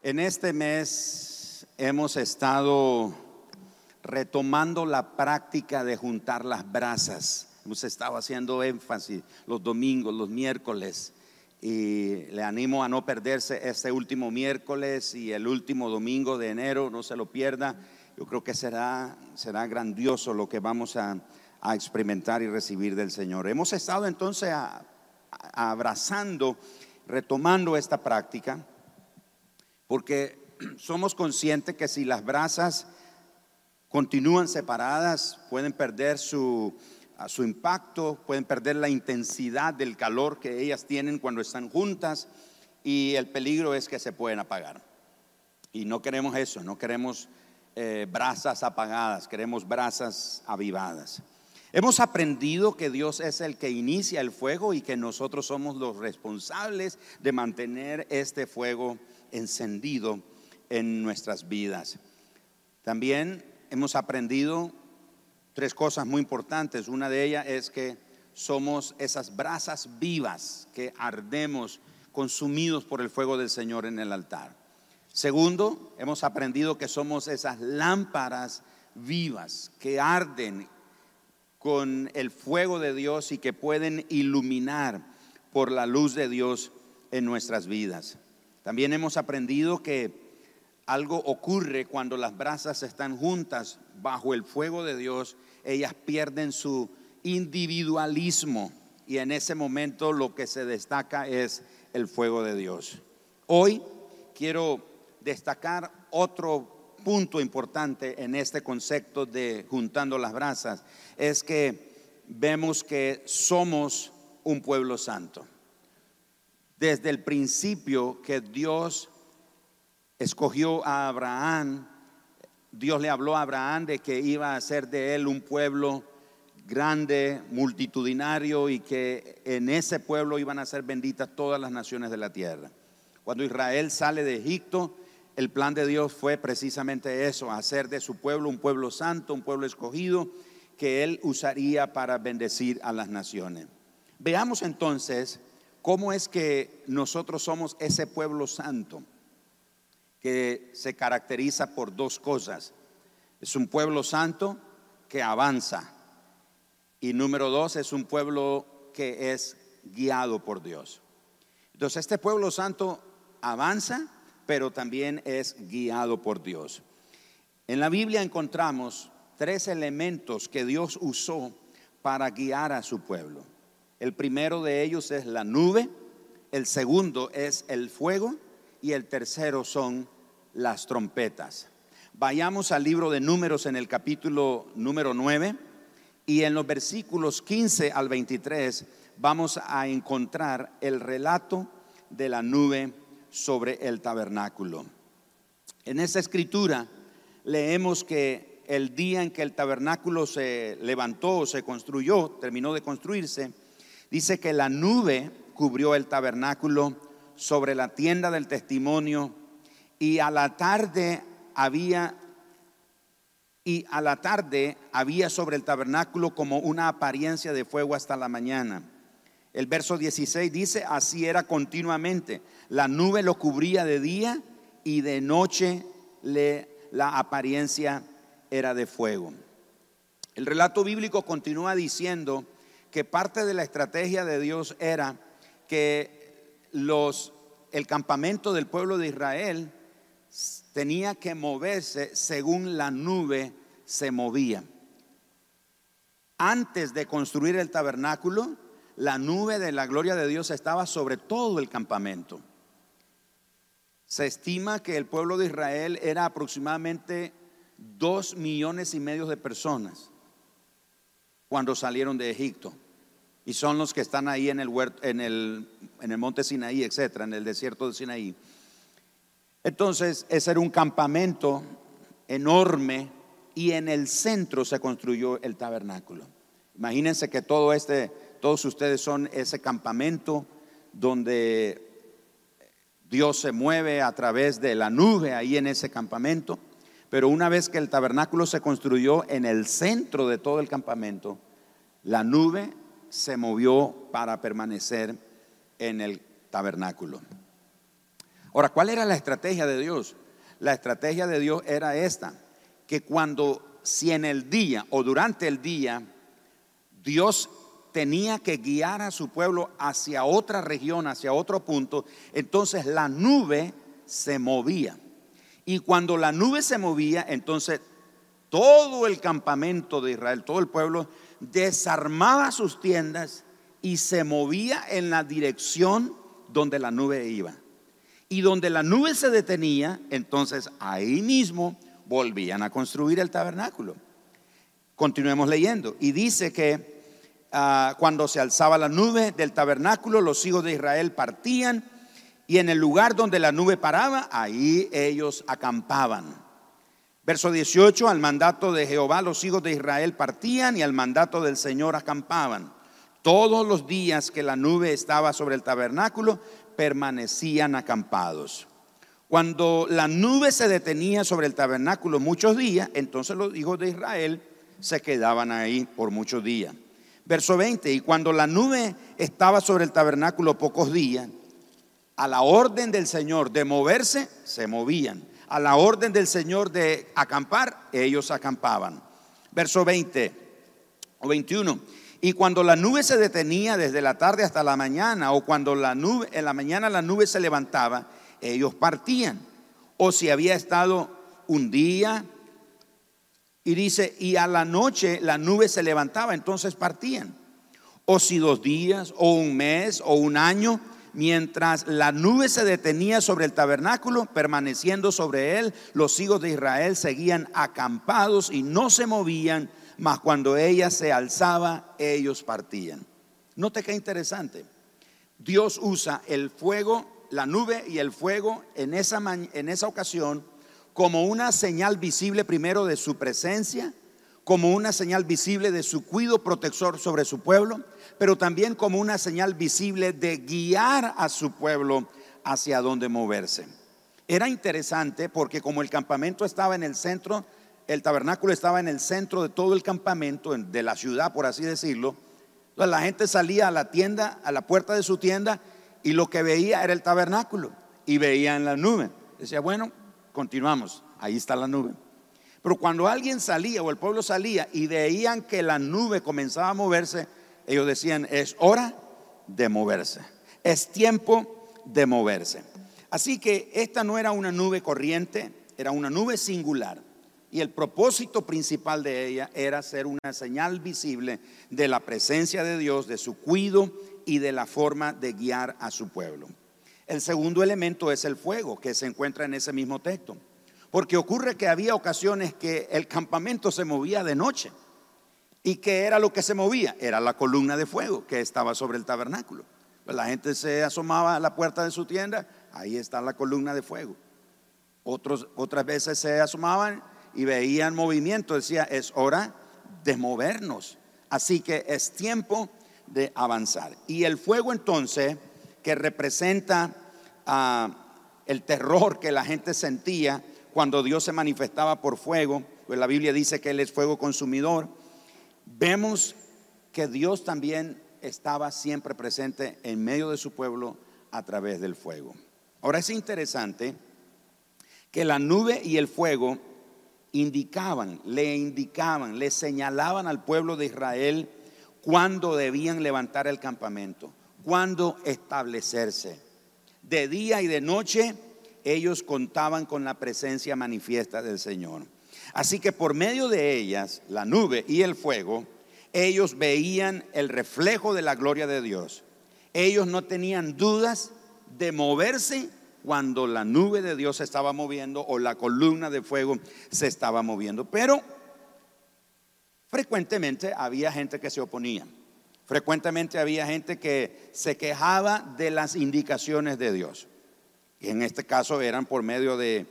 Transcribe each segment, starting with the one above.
En este mes hemos estado retomando la práctica de juntar las brasas. Hemos estado haciendo énfasis los domingos, los miércoles. Y le animo a no perderse este último miércoles y el último domingo de enero, no se lo pierda. Yo creo que será, será grandioso lo que vamos a, a experimentar y recibir del Señor. Hemos estado entonces abrazando, retomando esta práctica, porque somos conscientes que si las brasas continúan separadas, pueden perder su, su impacto, pueden perder la intensidad del calor que ellas tienen cuando están juntas y el peligro es que se pueden apagar. Y no queremos eso, no queremos eh, brasas apagadas, queremos brasas avivadas. Hemos aprendido que Dios es el que inicia el fuego y que nosotros somos los responsables de mantener este fuego encendido en nuestras vidas. También hemos aprendido tres cosas muy importantes. Una de ellas es que somos esas brasas vivas que ardemos consumidos por el fuego del Señor en el altar. Segundo, hemos aprendido que somos esas lámparas vivas que arden con el fuego de Dios y que pueden iluminar por la luz de Dios en nuestras vidas. También hemos aprendido que algo ocurre cuando las brasas están juntas bajo el fuego de Dios, ellas pierden su individualismo y en ese momento lo que se destaca es el fuego de Dios. Hoy quiero destacar otro punto importante en este concepto de juntando las brasas, es que vemos que somos un pueblo santo. Desde el principio que Dios escogió a Abraham, Dios le habló a Abraham de que iba a hacer de él un pueblo grande, multitudinario y que en ese pueblo iban a ser benditas todas las naciones de la tierra. Cuando Israel sale de Egipto, el plan de Dios fue precisamente eso, hacer de su pueblo un pueblo santo, un pueblo escogido que él usaría para bendecir a las naciones. Veamos entonces cómo es que nosotros somos ese pueblo santo que se caracteriza por dos cosas. Es un pueblo santo que avanza y número dos es un pueblo que es guiado por Dios. Entonces este pueblo santo avanza, pero también es guiado por Dios. En la Biblia encontramos tres elementos que Dios usó para guiar a su pueblo. El primero de ellos es la nube, el segundo es el fuego y el tercero son las trompetas. Vayamos al libro de números en el capítulo número 9 y en los versículos 15 al 23 vamos a encontrar el relato de la nube sobre el tabernáculo. En esta escritura leemos que el día en que el tabernáculo se levantó, se construyó, terminó de construirse, dice que la nube cubrió el tabernáculo sobre la tienda del testimonio y a la tarde había y a la tarde había sobre el tabernáculo como una apariencia de fuego hasta la mañana. El verso 16 dice, así era continuamente. La nube lo cubría de día y de noche la apariencia era de fuego. El relato bíblico continúa diciendo que parte de la estrategia de Dios era que los, el campamento del pueblo de Israel tenía que moverse según la nube se movía. Antes de construir el tabernáculo, la nube de la gloria de Dios estaba sobre todo el campamento. Se estima que el pueblo de Israel era aproximadamente dos millones y medio de personas cuando salieron de Egipto. Y son los que están ahí en el, en el, en el monte Sinaí, etcétera, en el desierto de Sinaí. Entonces, ese era un campamento enorme y en el centro se construyó el tabernáculo. Imagínense que todo este, todos ustedes son ese campamento donde Dios se mueve a través de la nube ahí en ese campamento. Pero una vez que el tabernáculo se construyó en el centro de todo el campamento, la nube se movió para permanecer en el tabernáculo. Ahora, ¿cuál era la estrategia de Dios? La estrategia de Dios era esta, que cuando, si en el día o durante el día, Dios tenía que guiar a su pueblo hacia otra región, hacia otro punto, entonces la nube se movía. Y cuando la nube se movía, entonces todo el campamento de Israel, todo el pueblo, desarmaba sus tiendas y se movía en la dirección donde la nube iba. Y donde la nube se detenía, entonces ahí mismo volvían a construir el tabernáculo. Continuemos leyendo. Y dice que ah, cuando se alzaba la nube del tabernáculo, los hijos de Israel partían y en el lugar donde la nube paraba, ahí ellos acampaban. Verso 18, al mandato de Jehová los hijos de Israel partían y al mandato del Señor acampaban. Todos los días que la nube estaba sobre el tabernáculo, permanecían acampados. Cuando la nube se detenía sobre el tabernáculo muchos días, entonces los hijos de Israel se quedaban ahí por muchos días. Verso 20, y cuando la nube estaba sobre el tabernáculo pocos días, a la orden del Señor de moverse, se movían. A la orden del Señor de acampar, ellos acampaban. Verso 20 o 21. Y cuando la nube se detenía desde la tarde hasta la mañana, o cuando la nube, en la mañana la nube se levantaba, ellos partían. O si había estado un día, y dice, y a la noche la nube se levantaba, entonces partían. O si dos días, o un mes, o un año, mientras la nube se detenía sobre el tabernáculo, permaneciendo sobre él, los hijos de Israel seguían acampados y no se movían mas cuando ella se alzaba, ellos partían. Note qué interesante. Dios usa el fuego, la nube y el fuego en esa, en esa ocasión como una señal visible primero de su presencia, como una señal visible de su cuido protector sobre su pueblo, pero también como una señal visible de guiar a su pueblo hacia donde moverse. Era interesante porque como el campamento estaba en el centro el tabernáculo estaba en el centro de todo el campamento, de la ciudad, por así decirlo. Entonces la gente salía a la tienda, a la puerta de su tienda, y lo que veía era el tabernáculo, y veía en la nube. Decía, bueno, continuamos, ahí está la nube. Pero cuando alguien salía o el pueblo salía y veían que la nube comenzaba a moverse, ellos decían, es hora de moverse, es tiempo de moverse. Así que esta no era una nube corriente, era una nube singular. Y el propósito principal de ella era ser una señal visible de la presencia de Dios, de su cuido y de la forma de guiar a su pueblo. El segundo elemento es el fuego que se encuentra en ese mismo texto. Porque ocurre que había ocasiones que el campamento se movía de noche. ¿Y qué era lo que se movía? Era la columna de fuego que estaba sobre el tabernáculo. Pues la gente se asomaba a la puerta de su tienda, ahí está la columna de fuego. Otras veces se asomaban y veían movimiento, decía, es hora de movernos. Así que es tiempo de avanzar. Y el fuego entonces, que representa ah, el terror que la gente sentía cuando Dios se manifestaba por fuego, pues la Biblia dice que Él es fuego consumidor, vemos que Dios también estaba siempre presente en medio de su pueblo a través del fuego. Ahora es interesante que la nube y el fuego indicaban, le indicaban, le señalaban al pueblo de Israel cuándo debían levantar el campamento, cuándo establecerse. De día y de noche ellos contaban con la presencia manifiesta del Señor. Así que por medio de ellas, la nube y el fuego, ellos veían el reflejo de la gloria de Dios. Ellos no tenían dudas de moverse cuando la nube de Dios se estaba moviendo o la columna de fuego se estaba moviendo. Pero frecuentemente había gente que se oponía. Frecuentemente había gente que se quejaba de las indicaciones de Dios. Y en este caso eran por medio de,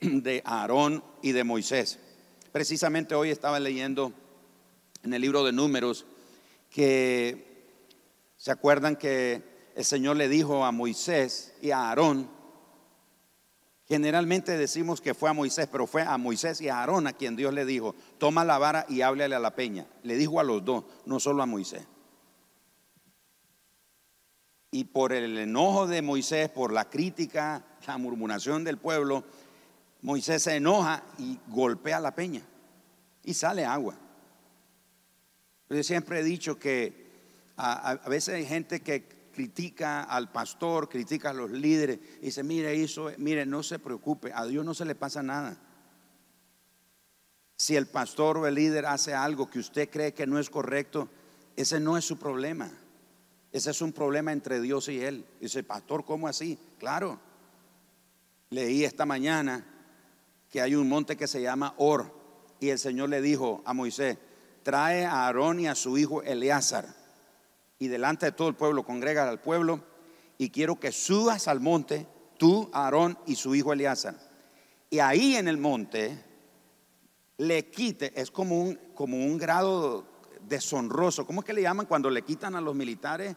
de Aarón y de Moisés. Precisamente hoy estaba leyendo en el libro de números que se acuerdan que el Señor le dijo a Moisés y a Aarón, Generalmente decimos que fue a Moisés, pero fue a Moisés y a Aarón a quien Dios le dijo, toma la vara y háblale a la peña. Le dijo a los dos, no solo a Moisés. Y por el enojo de Moisés, por la crítica, la murmuración del pueblo, Moisés se enoja y golpea la peña y sale agua. Yo siempre he dicho que a, veces hay gente que critica al pastor, critica a los líderes, y dice, mire, eso, mire, no se preocupe, a Dios no se le pasa nada. Si el pastor o el líder hace algo que usted cree que no es correcto, ese no es su problema. Ese es un problema entre Dios y él. Dice, pastor, ¿cómo así? Claro. Leí esta mañana que hay un monte que se llama Or. Y el Señor le dijo a Moisés, trae a Aarón y a su hijo Eleazar. Y delante de todo el pueblo, congrega al pueblo. Y quiero que subas al monte, tú, Aarón y su hijo Eleazar. Y ahí en el monte le quite, es como un, como un grado deshonroso. ¿Cómo es que le llaman cuando le quitan a los militares?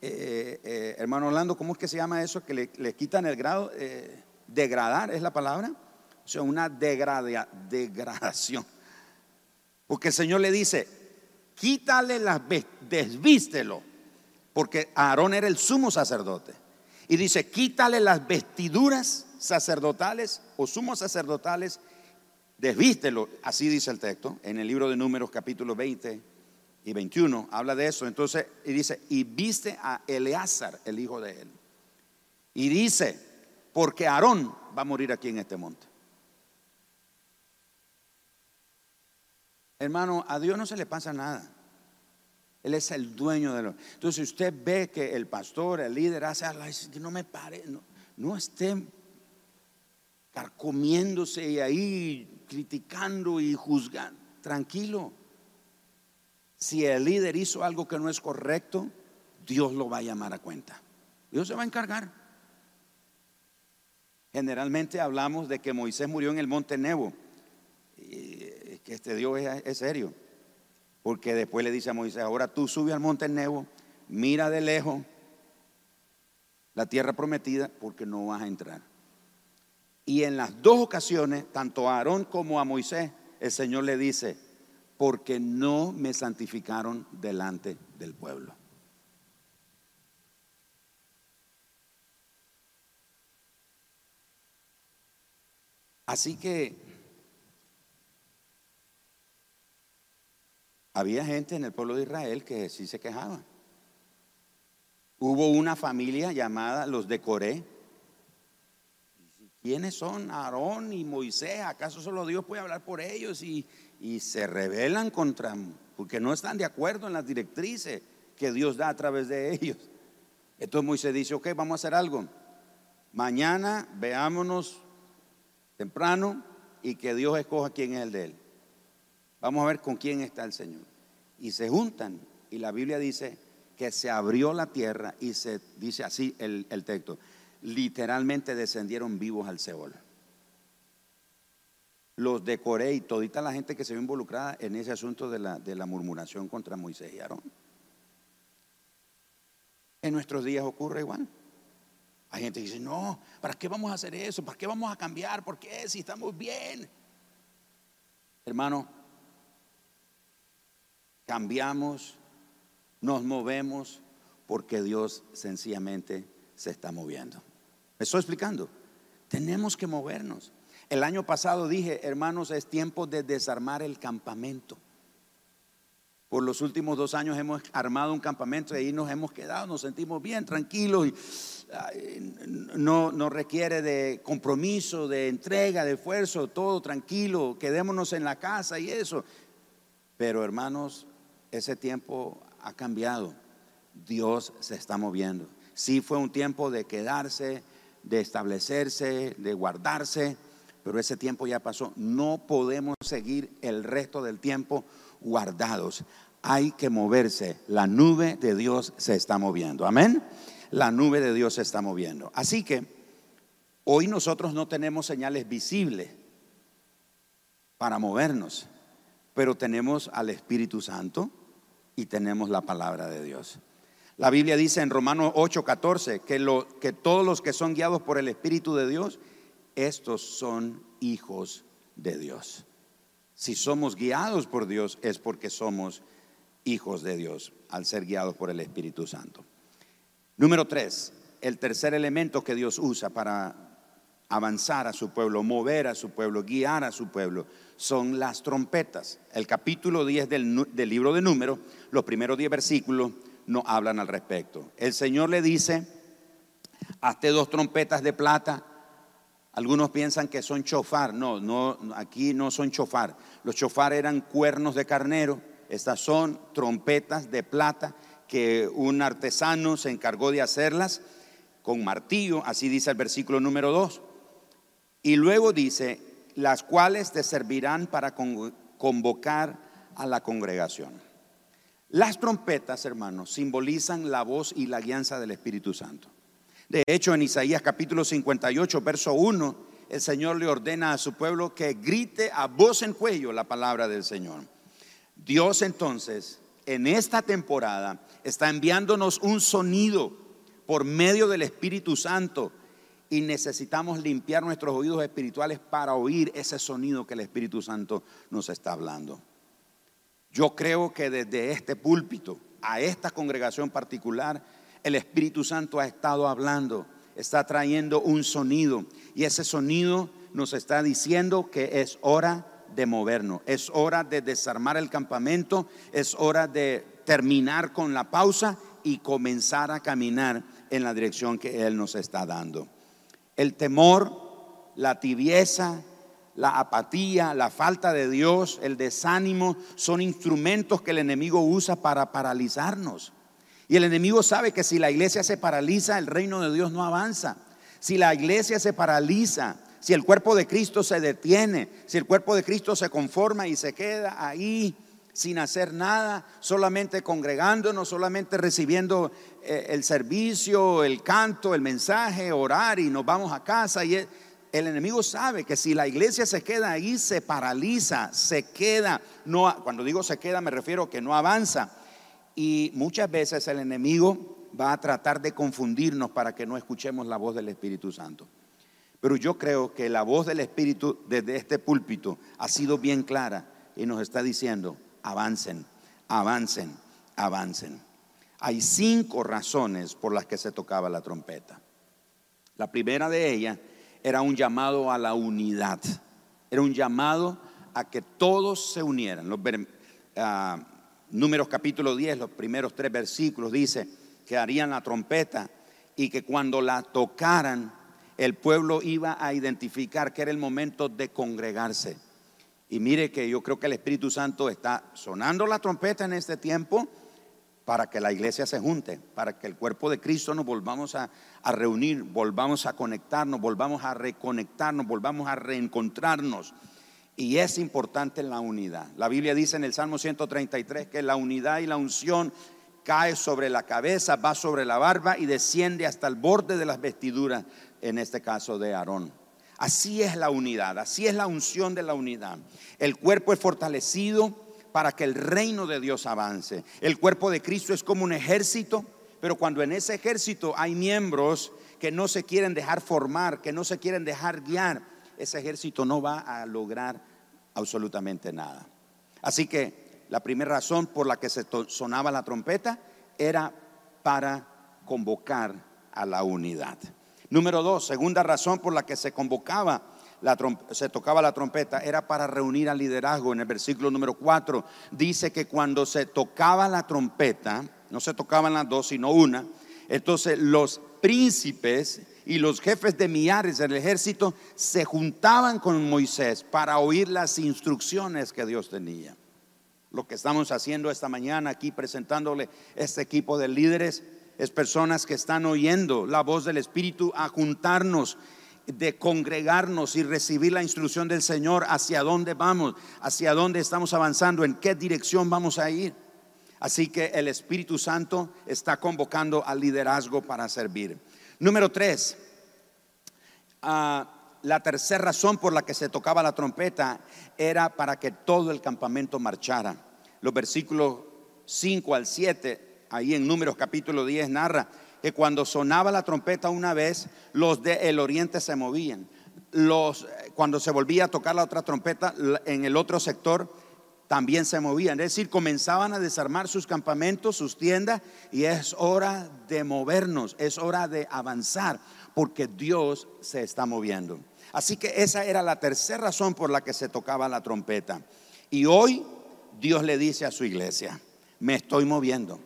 Eh, eh, hermano Orlando, ¿cómo es que se llama eso? Que le, quitan el grado, eh, degradar es la palabra. O sea, una degradación. Porque el Señor le dice, quítale las desvístelo, porque Aarón era el sumo sacerdote. Y dice, quítale las vestiduras sacerdotales o sumos sacerdotales desvístelo, así dice el texto, en el libro de Números capítulo 20 y 21, habla de eso. Entonces, y dice, y viste a Eleazar, el hijo de él. Y dice, porque Aarón va a morir aquí en este monte. Hermano, a Dios no se le pasa nada. Él es el dueño de lo. Entonces, usted ve que el pastor, el líder hace algo, no me pare, no, no esté carcomiéndose y ahí criticando y juzgando. Tranquilo. Si el líder hizo algo que no es correcto, Dios lo va a llamar a cuenta. Dios se va a encargar. Generalmente hablamos de que Moisés murió en el monte Nebo. Y que este Dios es, serio. Porque después le dice a Moisés, ahora tú sube al monte Nebo, mira de lejos la tierra prometida porque no vas a entrar. Y en las dos ocasiones, tanto a Aarón como a Moisés, el Señor le dice, porque no me santificaron delante del pueblo. Así que había gente en el pueblo de Israel que sí se quejaba. Hubo una familia llamada los de Coré, ¿Quiénes son Aarón y Moisés? ¿Acaso solo Dios puede hablar por ellos? Y, se rebelan contra, porque no están de acuerdo en las directrices que Dios da a través de ellos. Entonces Moisés dice, ok, vamos a hacer algo. Mañana veámonos temprano y que Dios escoja quién es el de él. Vamos a ver con quién está el Señor. Y se juntan. Y la Biblia dice que se abrió la tierra y se dice así el, el texto literalmente descendieron vivos al Seol. Los de Corea y todita la gente que se ve involucrada en ese asunto de la, de la murmuración contra Moisés y Aarón. En nuestros días ocurre igual. Hay gente que dice, no, ¿para qué vamos a hacer eso? ¿Para qué vamos a cambiar? ¿Por qué? Si estamos bien. Hermano, cambiamos, nos movemos porque Dios sencillamente se está moviendo. ¿Me estoy explicando? Tenemos que movernos. El año pasado dije, hermanos, es tiempo de desarmar el campamento. Por los últimos dos años hemos armado un campamento y ahí nos hemos quedado, nos sentimos bien, tranquilos y no, no requiere de compromiso, de entrega, de esfuerzo, todo tranquilo, quedémonos en la casa y eso. Pero hermanos, ese tiempo ha cambiado. Dios se está moviendo. Sí fue un tiempo de quedarse, de establecerse, de guardarse, pero ese tiempo ya pasó. No podemos seguir el resto del tiempo guardados. Hay que moverse. La nube de Dios se está moviendo. Amén. La nube de Dios se está moviendo. Así que hoy nosotros no tenemos señales visibles para movernos, pero tenemos al Espíritu Santo y tenemos la palabra de Dios. La Biblia dice en Romanos 8:14 que, lo, que todos los que son guiados por el Espíritu de Dios, estos son hijos de Dios. Si somos guiados por Dios es porque somos hijos de Dios al ser guiados por el Espíritu Santo. Número tres, el tercer elemento que Dios usa para avanzar a su pueblo, mover a su pueblo, guiar a su pueblo, son las trompetas. El capítulo 10 del, del libro de Números, los primeros 10 versículos, no hablan al respecto. El Señor le dice, hazte dos trompetas de plata. Algunos piensan que son chofar. No, no, aquí no son chofar. Los chofar eran cuernos de carnero. Estas son trompetas de plata que un artesano se encargó de hacerlas con martillo, así dice el versículo número 2. Y luego dice, las cuales te servirán para convocar a la congregación. Las trompetas, hermanos, simbolizan la voz y la guianza del Espíritu Santo. De hecho, en Isaías capítulo 58, verso 1, el Señor le ordena a su pueblo que grite a voz en cuello la palabra del Señor. Dios entonces, en esta temporada, está enviándonos un sonido por medio del Espíritu Santo y necesitamos limpiar nuestros oídos espirituales para oír ese sonido que el Espíritu Santo nos está hablando. Yo creo que desde este púlpito a esta congregación particular, el Espíritu Santo ha estado hablando, está trayendo un sonido y ese sonido nos está diciendo que es hora de movernos, es hora de desarmar el campamento, es hora de terminar con la pausa y comenzar a caminar en la dirección que Él nos está dando. El temor, la tibieza, la apatía, la falta de Dios, el desánimo, son instrumentos que el enemigo usa para paralizarnos. Y el enemigo sabe que si la iglesia se paraliza, el reino de Dios no avanza. Si la iglesia se paraliza, si el cuerpo de Cristo se detiene, si el cuerpo de Cristo se conforma y se queda ahí sin hacer nada, solamente congregándonos, solamente recibiendo eh, el servicio, el canto, el mensaje, orar y nos vamos a casa y el enemigo sabe que si la iglesia se queda ahí, se paraliza, se queda. No, cuando digo se queda, me refiero que no avanza. Y muchas veces el enemigo va a tratar de confundirnos para que no escuchemos la voz del Espíritu Santo. Pero yo creo que la voz del Espíritu desde este púlpito ha sido bien clara y nos está diciendo, avancen, avancen, avancen. Hay cinco razones por las que se tocaba la trompeta. La primera de ellas era un llamado a la unidad, era un llamado a que todos se unieran. Los, ah, números capítulo 10, los primeros tres versículos, dice que harían la trompeta y que cuando la tocaran, el pueblo iba a identificar que era el momento de congregarse. Y mire que yo creo que el Espíritu Santo está sonando la trompeta en este tiempo para que la iglesia se junte, para que el cuerpo de Cristo nos volvamos a, reunir, volvamos a conectarnos, volvamos a reconectarnos, volvamos a reencontrarnos. Y es importante la unidad. La Biblia dice en el Salmo 133 que la unidad y la unción cae sobre la cabeza, va sobre la barba y desciende hasta el borde de las vestiduras, en este caso de Aarón. Así es la unidad, así es la unción de la unidad. El cuerpo es fortalecido para que el reino de Dios avance. El cuerpo de Cristo es como un ejército, pero cuando en ese ejército hay miembros que no se quieren dejar formar, que no se quieren dejar guiar, ese ejército no va a lograr absolutamente nada. Así que la primera razón por la que se sonaba la trompeta era para convocar a la unidad. Número dos, segunda razón por la que se convocaba se tocaba la trompeta era para reunir al liderazgo. En el versículo número 4 dice que cuando se tocaba la trompeta, no se tocaban las dos, sino una, entonces los príncipes y los jefes de millares del ejército se juntaban con Moisés para oír las instrucciones que Dios tenía. Lo que estamos haciendo esta mañana aquí presentándole este equipo de líderes es personas que están oyendo la voz del Espíritu a juntarnos de congregarnos y recibir la instrucción del Señor hacia dónde vamos, hacia dónde estamos avanzando, en qué dirección vamos a ir. Así que el Espíritu Santo está convocando al liderazgo para servir. Número tres, ah, la tercera razón por la que se tocaba la trompeta era para que todo el campamento marchara. Los versículos 5 al 7, ahí en Números capítulo 10 narra que cuando sonaba la trompeta una vez, los del oriente se movían. Los, cuando se volvía a tocar la otra trompeta en el otro sector, también se movían. Es decir, comenzaban a desarmar sus campamentos, sus tiendas, y es hora de movernos, es hora de avanzar, porque Dios se está moviendo. Así que esa era la tercera razón por la que se tocaba la trompeta. Y hoy Dios le dice a su iglesia, me estoy moviendo,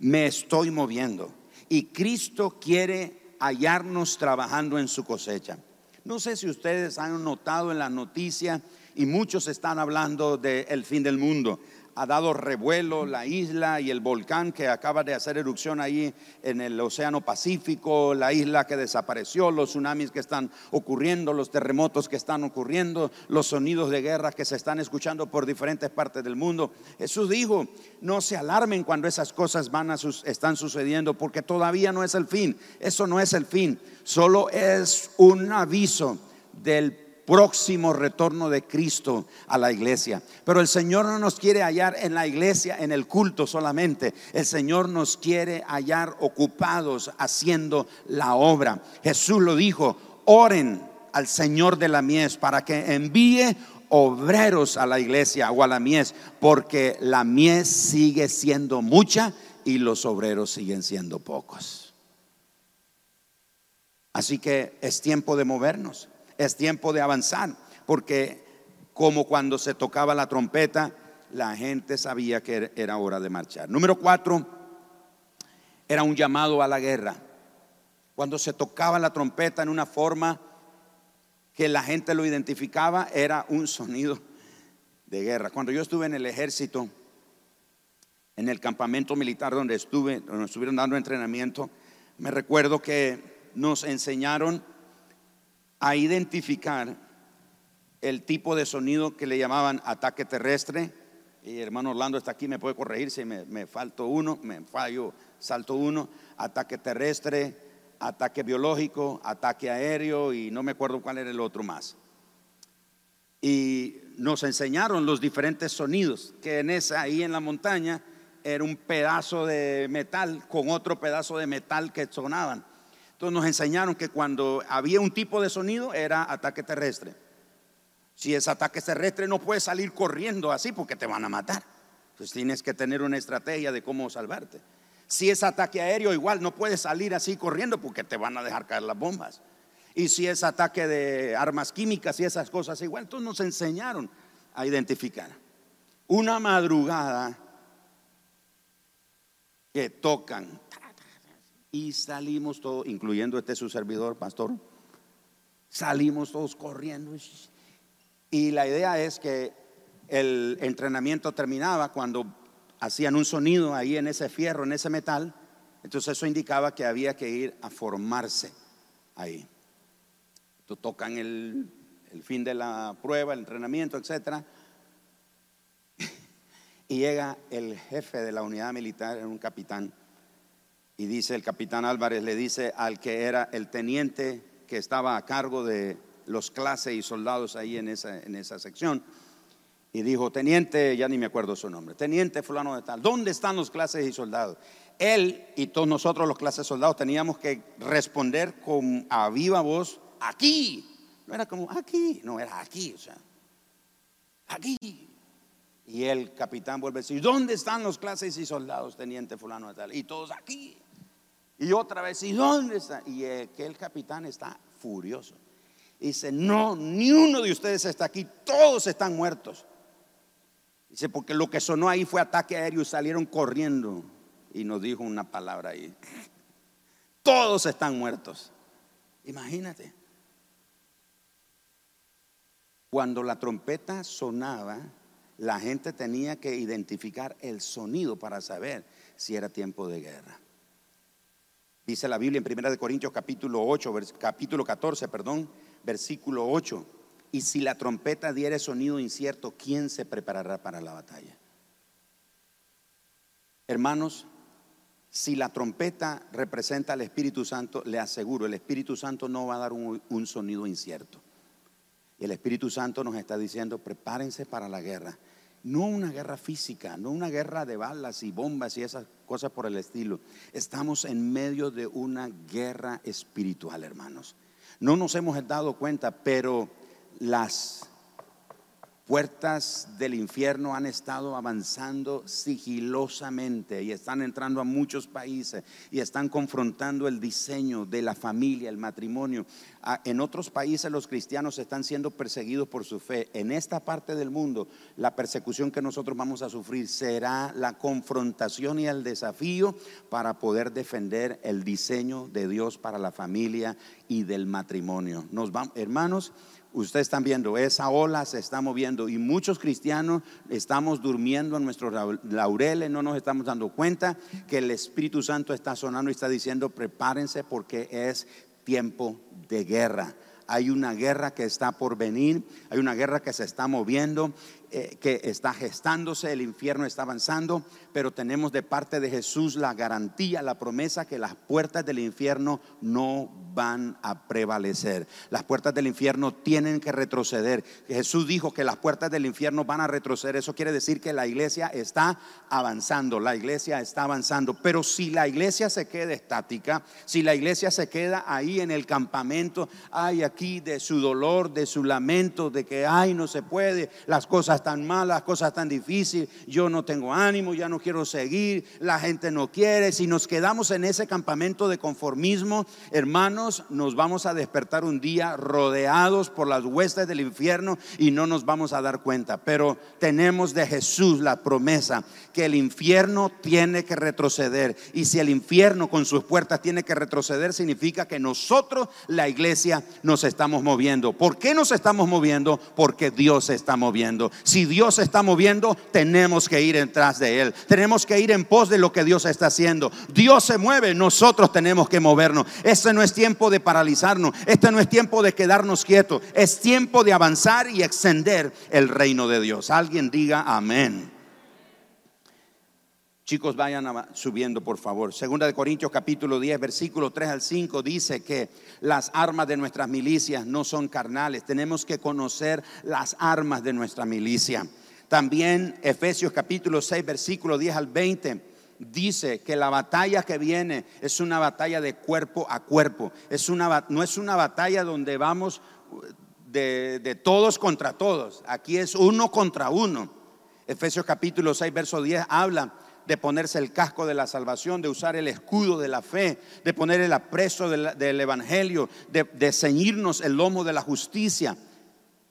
me estoy moviendo. Y Cristo quiere hallarnos trabajando en su cosecha. No sé si ustedes han notado en la noticia y muchos están hablando del fin del mundo ha dado revuelo la isla y el volcán que acaba de hacer erupción ahí en el Océano Pacífico, la isla que desapareció, los tsunamis que están ocurriendo, los terremotos que están ocurriendo, los sonidos de guerra que se están escuchando por diferentes partes del mundo. Jesús dijo, no se alarmen cuando esas cosas van a están sucediendo porque todavía no es el fin. Eso no es el fin, solo es un aviso del próximo retorno de Cristo a la iglesia. Pero el Señor no nos quiere hallar en la iglesia, en el culto solamente. El Señor nos quiere hallar ocupados haciendo la obra. Jesús lo dijo, oren al Señor de la mies para que envíe obreros a la iglesia o a la mies, porque la mies sigue siendo mucha y los obreros siguen siendo pocos. Así que es tiempo de movernos es tiempo de avanzar, porque como cuando se tocaba la trompeta, la gente sabía que era hora de marchar. Número cuatro, era un llamado a la guerra. Cuando se tocaba la trompeta en una forma que la gente lo identificaba, era un sonido de guerra. Cuando yo estuve en el ejército, en el campamento militar donde estuve, donde estuvieron dando entrenamiento, me recuerdo que nos enseñaron a identificar el tipo de sonido que le llamaban ataque terrestre. Y hermano Orlando está aquí, me puede corregir si me, me falto uno, me fallo, salto uno. Ataque terrestre, ataque biológico, ataque aéreo y no me acuerdo cuál era el otro más. Y nos enseñaron los diferentes sonidos, que en esa, ahí en la montaña, era un pedazo de metal con otro pedazo de metal que sonaban. Entonces nos enseñaron que cuando había un tipo de sonido era ataque terrestre. Si es ataque terrestre no puedes salir corriendo así porque te van a matar. Entonces tienes que tener una estrategia de cómo salvarte. Si es ataque aéreo igual no puedes salir así corriendo porque te van a dejar caer las bombas. Y si es ataque de armas químicas y esas cosas igual, entonces nos enseñaron a identificar. Una madrugada que tocan y salimos todos, incluyendo este su servidor, pastor, salimos todos corriendo. Y la idea es que el entrenamiento terminaba cuando hacían un sonido ahí en ese fierro, en ese metal. Entonces eso indicaba que había que ir a formarse ahí. Entonces tocan el, el fin de la prueba, el entrenamiento, etc. Y llega el jefe de la unidad militar, un capitán, y dice el capitán Álvarez, le dice al que era el teniente que estaba a cargo de los clases y soldados ahí en esa, en esa sección. Y dijo, teniente, ya ni me acuerdo su nombre, teniente fulano de tal, ¿dónde están los clases y soldados? Él y todos nosotros los clases soldados teníamos que responder con a viva voz, aquí. No era como aquí, no era aquí, o sea, aquí. Y el capitán vuelve a decir, ¿dónde están los clases y soldados, teniente fulano de tal? Y todos aquí. Y otra vez, ¿y dónde está? Y aquel capitán está furioso. Dice, no, ni uno de ustedes está aquí, todos están muertos. Dice, porque lo que sonó ahí fue ataque aéreo y salieron corriendo. Y nos dijo una palabra ahí. Todos están muertos. Imagínate. Cuando la trompeta sonaba, la gente tenía que identificar el sonido para saber si era tiempo de guerra. Dice la Biblia en 1 Corintios capítulo 8, capítulo 14, perdón, versículo 8. Y si la trompeta diere sonido incierto, ¿quién se preparará para la batalla? Hermanos, si la trompeta representa al Espíritu Santo, le aseguro, el Espíritu Santo no va a dar un, un sonido incierto. El Espíritu Santo nos está diciendo, prepárense para la guerra. No una guerra física, no una guerra de balas y bombas y esas cosas por el estilo. Estamos en medio de una guerra espiritual, hermanos. No nos hemos dado cuenta, pero las puertas del infierno han estado avanzando sigilosamente y están entrando a muchos países y están confrontando el diseño de la familia, el matrimonio. Ah, en otros países los cristianos están siendo perseguidos por su fe. En esta parte del mundo, la persecución que nosotros vamos a sufrir será la confrontación y el desafío para poder defender el diseño de Dios para la familia y del matrimonio. Nos vamos, hermanos, Ustedes están viendo, esa ola se está moviendo y muchos cristianos estamos durmiendo en nuestros laureles, no nos estamos dando cuenta que el Espíritu Santo está sonando y está diciendo, prepárense porque es tiempo de guerra. Hay una guerra que está por venir, hay una guerra que se está moviendo eh, que está gestándose, el infierno está avanzando, pero tenemos de parte de Jesús la garantía, la promesa que las puertas del infierno no van a prevalecer. Las puertas del infierno tienen que retroceder. Jesús dijo que las puertas del infierno van a retroceder. Eso quiere decir que la iglesia está avanzando, la iglesia está avanzando. Pero si la iglesia se queda estática, si la iglesia se queda ahí en el campamento, hay aquí de su dolor, de su lamento, de que, ay, no se puede, las cosas tan malas, cosas tan difíciles, yo no tengo ánimo, ya no quiero seguir, la gente no quiere. Si nos quedamos en ese campamento de conformismo, hermanos, nos vamos a despertar un día rodeados por las huestes del infierno y no nos vamos a dar cuenta. Pero tenemos de Jesús la promesa que el infierno tiene que retroceder. Y si el infierno con sus puertas tiene que retroceder, significa que nosotros, la iglesia, nos estamos moviendo. ¿Por qué nos estamos moviendo? Porque Dios se está moviendo. Si Dios se está moviendo, tenemos que ir detrás de Él. Tenemos que ir en pos de lo que Dios está haciendo. Dios se mueve, nosotros tenemos que movernos. Este no es tiempo de paralizarnos. Este no es tiempo de quedarnos quietos. Es tiempo de avanzar y extender el reino de Dios. Alguien diga amén. Chicos, vayan subiendo, por favor. Segunda de Corintios capítulo 10, versículo 3 al 5 dice que las armas de nuestras milicias no son carnales. Tenemos que conocer las armas de nuestra milicia. También Efesios capítulo 6, versículo 10 al 20 dice que la batalla que viene es una batalla de cuerpo a cuerpo. Es una, no es una batalla donde vamos de, de todos contra todos. Aquí es uno contra uno. Efesios capítulo 6, verso 10 habla de ponerse el casco de la salvación, de usar el escudo de la fe, de poner el apreso del, evangelio, de, de ceñirnos el lomo de la justicia.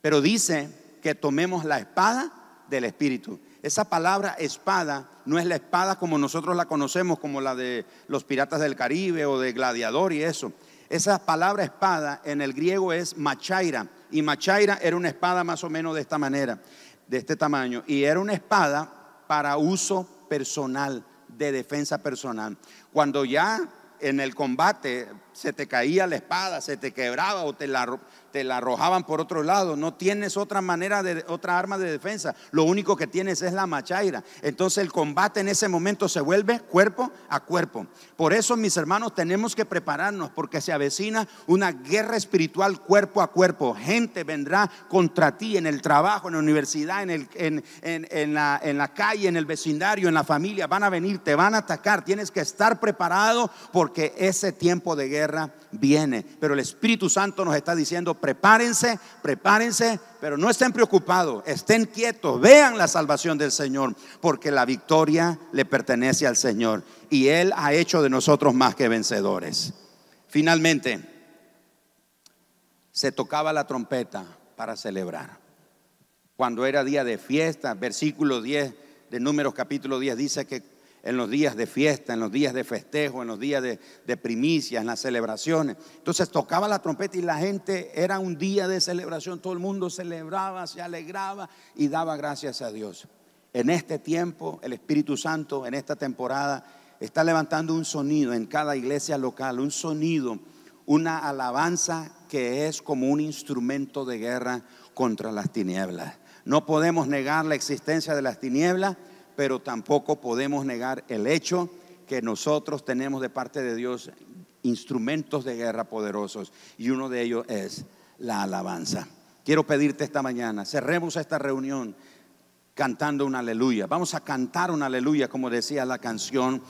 Pero dice que tomemos la espada del Espíritu. Esa palabra espada no es la espada como nosotros la conocemos, como la de los piratas del Caribe o de gladiador y eso. Esa palabra espada en el griego es machaira. Y machaira era una espada más o menos de esta manera, de este tamaño. Y era una espada para uso personal, de defensa personal. Cuando ya en el combate se te caía la espada, se te quebraba o te la te la arrojaban por otro lado. No tienes otra manera de otra arma de defensa. Lo único que tienes es la machaira. Entonces el combate en ese momento se vuelve cuerpo a cuerpo. Por eso, mis hermanos, tenemos que prepararnos porque se avecina una guerra espiritual cuerpo a cuerpo. Gente vendrá contra ti en el trabajo, en la universidad, en, el, en, la, en la calle, en el vecindario, en la familia. Van a venir, te van a atacar. Tienes que estar preparado porque ese tiempo de guerra viene. Pero el Espíritu Santo nos está diciendo, prepárense, prepárense, pero no estén preocupados, estén quietos, vean la salvación del Señor, porque la victoria le pertenece al Señor y Él ha hecho de nosotros más que vencedores. Finalmente, se tocaba la trompeta para celebrar. Cuando era día de fiesta, versículo 10 de Números capítulo 10 dice que en los días de fiesta, en los días de festejo, en los días de, primicias, en las celebraciones. Entonces tocaba la trompeta y la gente era un día de celebración, todo el mundo celebraba, se alegraba y daba gracias a Dios. En este tiempo, el Espíritu Santo, en esta temporada, está levantando un sonido en cada iglesia local, un sonido, una alabanza que es como un instrumento de guerra contra las tinieblas. No podemos negar la existencia de las tinieblas, pero tampoco podemos negar el hecho que nosotros tenemos de parte de Dios instrumentos de guerra poderosos y uno de ellos es la alabanza. Quiero pedirte esta mañana, cerremos esta reunión cantando una aleluya. Vamos a cantar una aleluya, como decía la canción,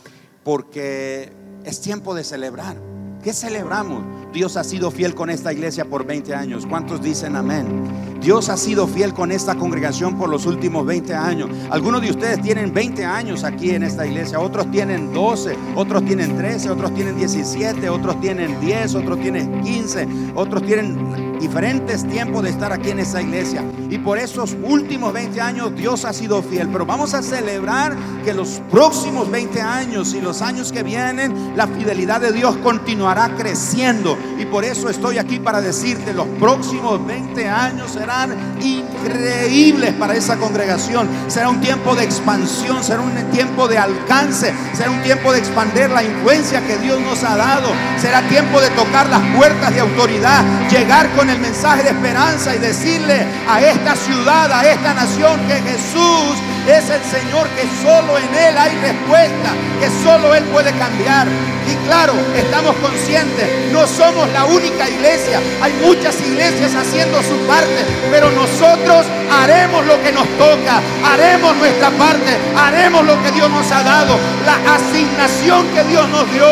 porque es tiempo de celebrar. ¿Qué celebramos? Dios ha sido fiel con esta iglesia por 20 años. ¿Cuántos dicen amén? Dios ha sido fiel con esta congregación por los últimos 20 años. Algunos de ustedes tienen 20 años aquí en esta iglesia, otros tienen 12, otros tienen 13, otros tienen 17, otros tienen 10, otros tienen 15, otros tienen diferentes tiempos de estar aquí en esta iglesia. Y por esos últimos 20 años Dios ha sido fiel. Pero vamos a celebrar que los próximos 20 años y los años que vienen, la fidelidad de Dios continuará creciendo. Y por eso estoy aquí para decirte, los próximos 20 años serán increíbles para esa congregación. Será un tiempo de expansión, será un tiempo de alcance, será un tiempo de expandir la influencia que Dios nos ha dado. Será tiempo de tocar las puertas de autoridad, llegar con el mensaje de esperanza y decirle a esta ciudad, a esta nación que Jesús es el Señor, que solo en Él hay respuesta, que solo Él puede cambiar. Y claro, estamos conscientes, no somos la única iglesia, hay muchas iglesias haciendo su parte, pero nosotros haremos lo que nos toca, haremos nuestra parte, haremos lo que Dios nos ha dado, la asignación que Dios nos dio,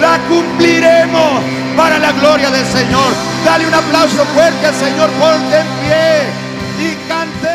la cumpliremos para la gloria del Señor. Dale un aplauso fuerte al Señor, ponte en pie y cante.